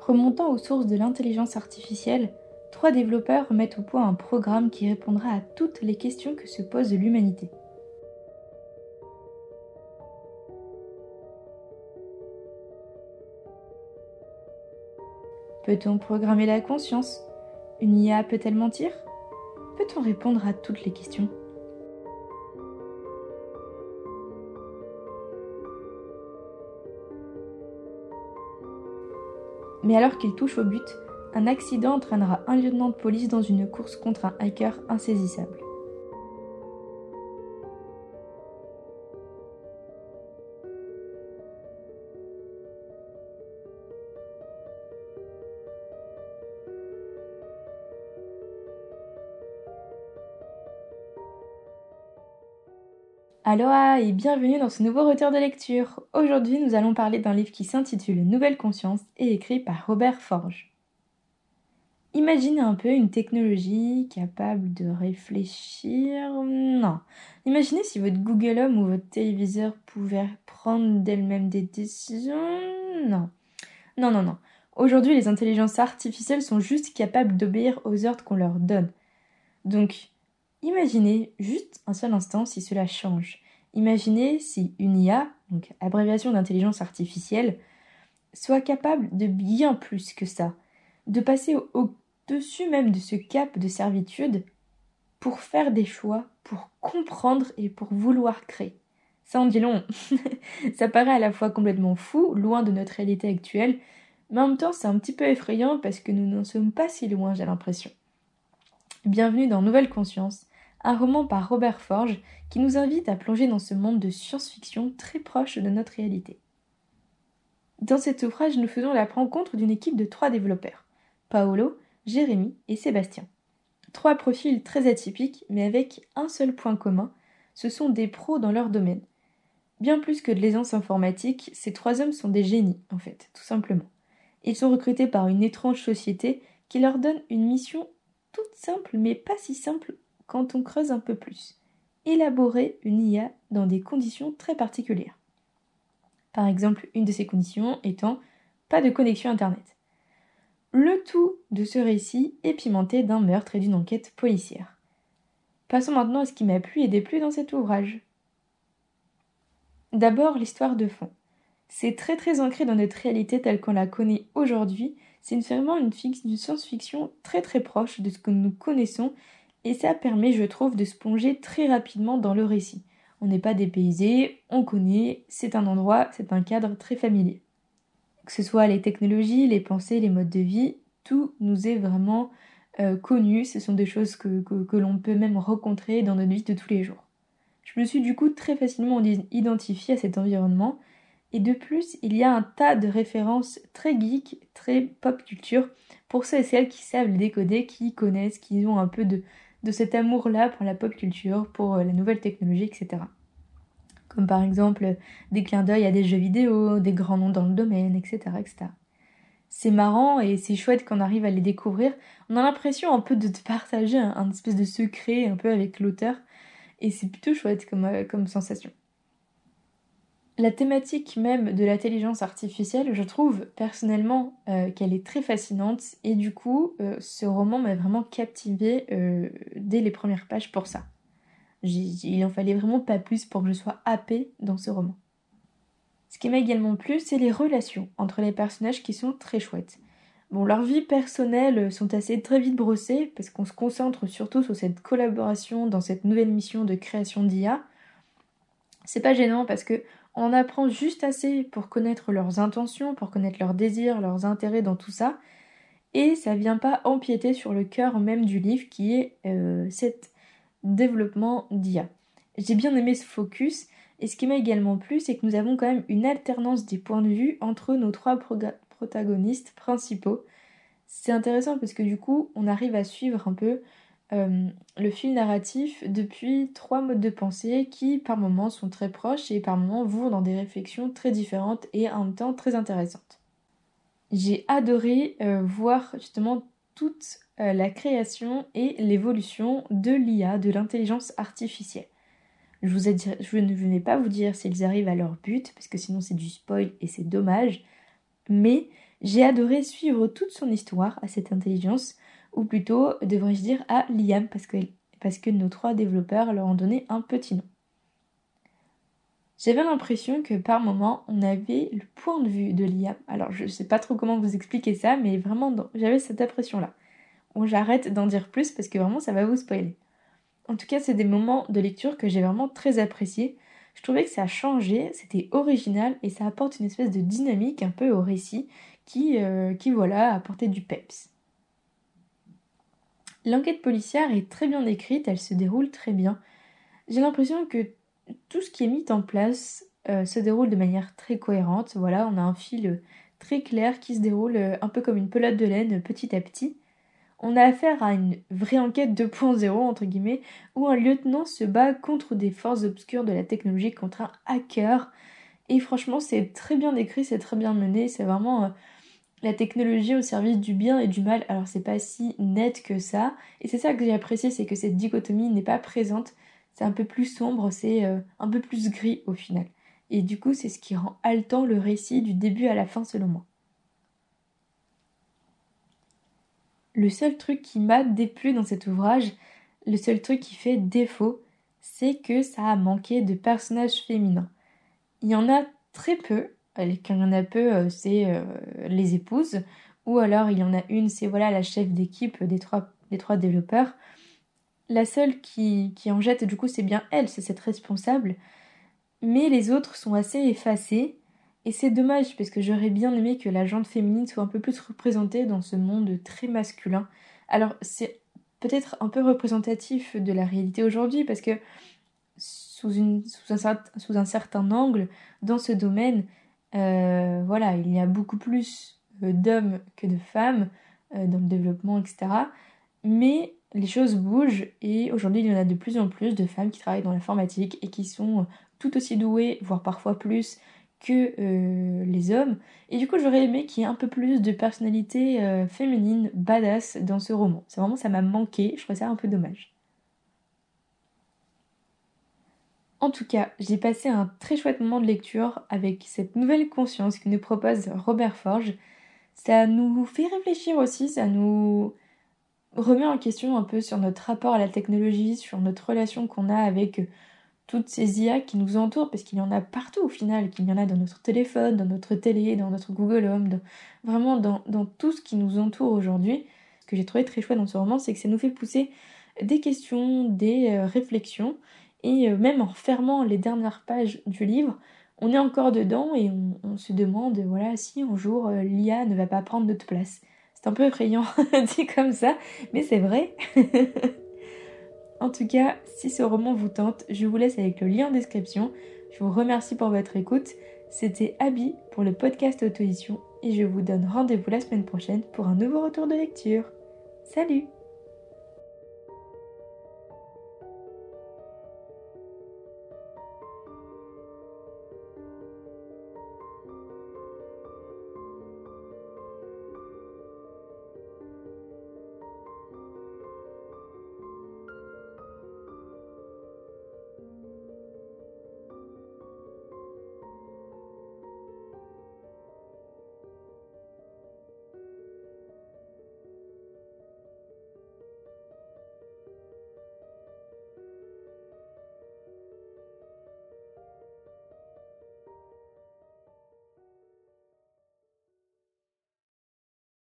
Remontant aux sources de l'intelligence artificielle, trois développeurs mettent au point un programme qui répondra à toutes les questions que se pose l'humanité. Peut-on programmer la conscience? Une IA peut-elle mentir? Peut-on répondre à toutes les questions? Mais alors qu'il touche au but, un accident entraînera un lieutenant de police dans une course contre un hacker insaisissable. Aloha et bienvenue dans ce nouveau retour de lecture. Aujourd'hui, nous allons parler d'un livre qui s'intitule Nouvelle conscience et écrit par Robert Forge. Imaginez un peu une technologie capable de réfléchir. Non. Imaginez si votre Google Home ou votre téléviseur pouvait prendre d'elle-même des décisions. Non. Non, non, non. Aujourd'hui, les intelligences artificielles sont juste capables d'obéir aux ordres qu'on leur donne. Donc, Imaginez juste un seul instant si cela change. Imaginez si une IA, donc abréviation d'intelligence artificielle, soit capable de bien plus que ça, de passer au-dessus même de ce cap de servitude pour faire des choix, pour comprendre et pour vouloir créer. Ça en dit long. ça paraît à la fois complètement fou, loin de notre réalité actuelle, mais en même temps c'est un petit peu effrayant parce que nous n'en sommes pas si loin, j'ai l'impression. Bienvenue dans Nouvelle Conscience, un roman par Robert Forge qui nous invite à plonger dans ce monde de science-fiction très proche de notre réalité. Dans cet ouvrage, nous faisons la rencontre d'une équipe de trois développeurs Paolo, Jérémy et Sébastien. Trois profils très atypiques, mais avec un seul point commun ce sont des pros dans leur domaine. Bien plus que de l'aisance informatique, ces trois hommes sont des génies, en fait, tout simplement. Ils sont recrutés par une étrange société qui leur donne une mission toute simple, mais pas si simple quand on creuse un peu plus. Élaborer une IA dans des conditions très particulières. Par exemple, une de ces conditions étant pas de connexion Internet. Le tout de ce récit est pimenté d'un meurtre et d'une enquête policière. Passons maintenant à ce qui m'a plu et déplu dans cet ouvrage. D'abord, l'histoire de fond. C'est très très ancré dans notre réalité telle qu'on la connaît aujourd'hui. C'est vraiment une, une science-fiction très très proche de ce que nous connaissons et ça permet, je trouve, de se plonger très rapidement dans le récit. On n'est pas dépaysé, on connaît, c'est un endroit, c'est un cadre très familier. Que ce soit les technologies, les pensées, les modes de vie, tout nous est vraiment euh, connu, ce sont des choses que, l'on peut même rencontrer dans notre vie de tous les jours. Je me suis du coup très facilement identifiée à cet environnement, et de plus, il y a un tas de références très geek, très pop culture, pour ceux et celles qui savent le décoder, qui connaissent, qui ont un peu de, de cet amour-là pour la pop culture, pour euh, la nouvelle technologie, etc. Comme par exemple des clins d'œil à des jeux vidéo, des grands noms dans le domaine, etc. C'est marrant et c'est chouette qu'on arrive à les découvrir. On a l'impression un peu de partager un, espèce de secret un peu avec l'auteur et c'est plutôt chouette comme, euh, comme sensation la thématique même de l'intelligence artificielle, je trouve personnellement euh, qu'elle est très fascinante et du coup, euh, ce roman m'a vraiment captivée euh, dès les premières pages pour ça. Il en fallait vraiment pas plus pour que je sois happée dans ce roman. Ce qui m'a également plu, c'est les relations entre les personnages qui sont très chouettes. Bon, leurs vies personnelles sont assez très vite brossées parce qu'on se concentre surtout sur cette collaboration dans cette nouvelle mission de création d'IA. C'est pas gênant parce que on apprend juste assez pour connaître leurs intentions, pour connaître leurs désirs, leurs intérêts dans tout ça, et ça vient pas empiéter sur le cœur même du livre qui est euh, cet développement d'IA. J'ai bien aimé ce focus, et ce qui m'a également plu, c'est que nous avons quand même une alternance des points de vue entre nos trois protagonistes principaux. C'est intéressant parce que du coup, on arrive à suivre un peu euh, le fil narratif depuis trois modes de pensée qui par moments sont très proches et par moments vont dans des réflexions très différentes et en même temps très intéressantes. J'ai adoré euh, voir justement toute euh, la création et l'évolution de l'IA, de l'intelligence artificielle. Je, ne vais pas vous dire s'ils arrivent à leur but, parce que sinon c'est du spoil et c'est dommage, mais J'ai adoré suivre toute son histoire à cette intelligence, ou plutôt, devrais-je dire, à Liam, parce que, parce que nos trois développeurs leur ont donné un petit nom. J'avais l'impression que par moment, on avait le point de vue de Liam. Alors, je ne sais pas trop comment vous expliquer ça, mais vraiment, j'avais cette impression-là. Bon, j'arrête d'en dire plus parce que vraiment, ça va vous spoiler. En tout cas, c'est des moments de lecture que j'ai vraiment très appréciés. Je trouvais que ça a changé, c'était original et ça apporte une espèce de dynamique un peu au récit qui, euh, qui voilà, apportait du peps. L'enquête policière est très bien écrite, elle se déroule très bien. J'ai l'impression que tout ce qui est mis en place euh, se déroule de manière très cohérente. Voilà, on a un fil très clair qui se déroule euh, un peu comme une pelote de laine petit à petit. On a affaire à une vraie enquête 2.0 entre guillemets où un lieutenant se bat contre des forces obscures de la technologie contre un hacker et franchement c'est très bien écrit, c'est très bien mené, c'est vraiment euh, la technologie au service du bien et du mal. Alors c'est pas si net que ça et c'est ça que j'ai apprécié, c'est que cette dichotomie n'est pas présente c'est un peu plus sombre, c'est euh, un peu plus gris au final. Et du coup, c'est ce qui rend haletant le récit du début à la fin selon moi. Le seul truc qui m'a déplu dans cet ouvrage, le seul truc qui fait défaut, c'est que ça a manqué de personnages féminins. Il y en a très peu, il y en a peu, euh, c'est euh, les épouses, ou alors il y en a une, c'est voilà la chef d'équipe des trois, développeurs, la seule qui, en jette, du coup, c'est bien elle, c'est cette responsable. Mais les autres sont assez effacés. Et c'est dommage, parce que j'aurais bien aimé que la jante féminine soit un peu plus représentée dans ce monde très masculin. Alors, c'est peut-être un peu représentatif de la réalité aujourd'hui, parce que sous, un, sous, un, certain angle, dans ce domaine, euh, voilà, il y a beaucoup plus euh, d'hommes que de femmes euh, dans le développement, etc. Mais les choses bougent et aujourd'hui il y en a de plus en plus de femmes qui travaillent dans l'informatique et qui sont tout aussi douées, voire parfois plus que les hommes. Et du coup j'aurais aimé qu'il y ait un peu plus de personnalité féminine badass dans ce roman. C'est vraiment ça m'a manqué, je trouve ça un peu dommage. En tout cas, j'ai passé un très chouette moment de lecture avec cette nouvelle conscience que nous propose Robert Forge. Ça nous fait réfléchir aussi, ça nous remet en question un peu sur notre rapport à la technologie, sur notre relation qu'on a avec toutes ces IA qui nous entourent, parce qu'il y en a partout au final, qu'il y en a dans notre téléphone, dans notre télé, dans notre Google Home, vraiment dans, tout ce qui nous entoure aujourd'hui. Ce que j'ai trouvé très chouette dans ce roman, c'est que ça nous fait pousser des questions, des euh, réflexions, et euh, même en fermant les dernières pages du livre, on est encore dedans et on, se demande, voilà, si un jour euh, l'IA ne va pas prendre notre place. C'est un peu effrayant dit comme ça, mais c'est vrai. en tout cas, si ce roman vous tente, je vous laisse avec le lien en description. Je vous remercie pour votre écoute. C'était Abby pour le podcast Auto-édition et je vous donne rendez-vous la semaine prochaine pour un nouveau retour de lecture. Salut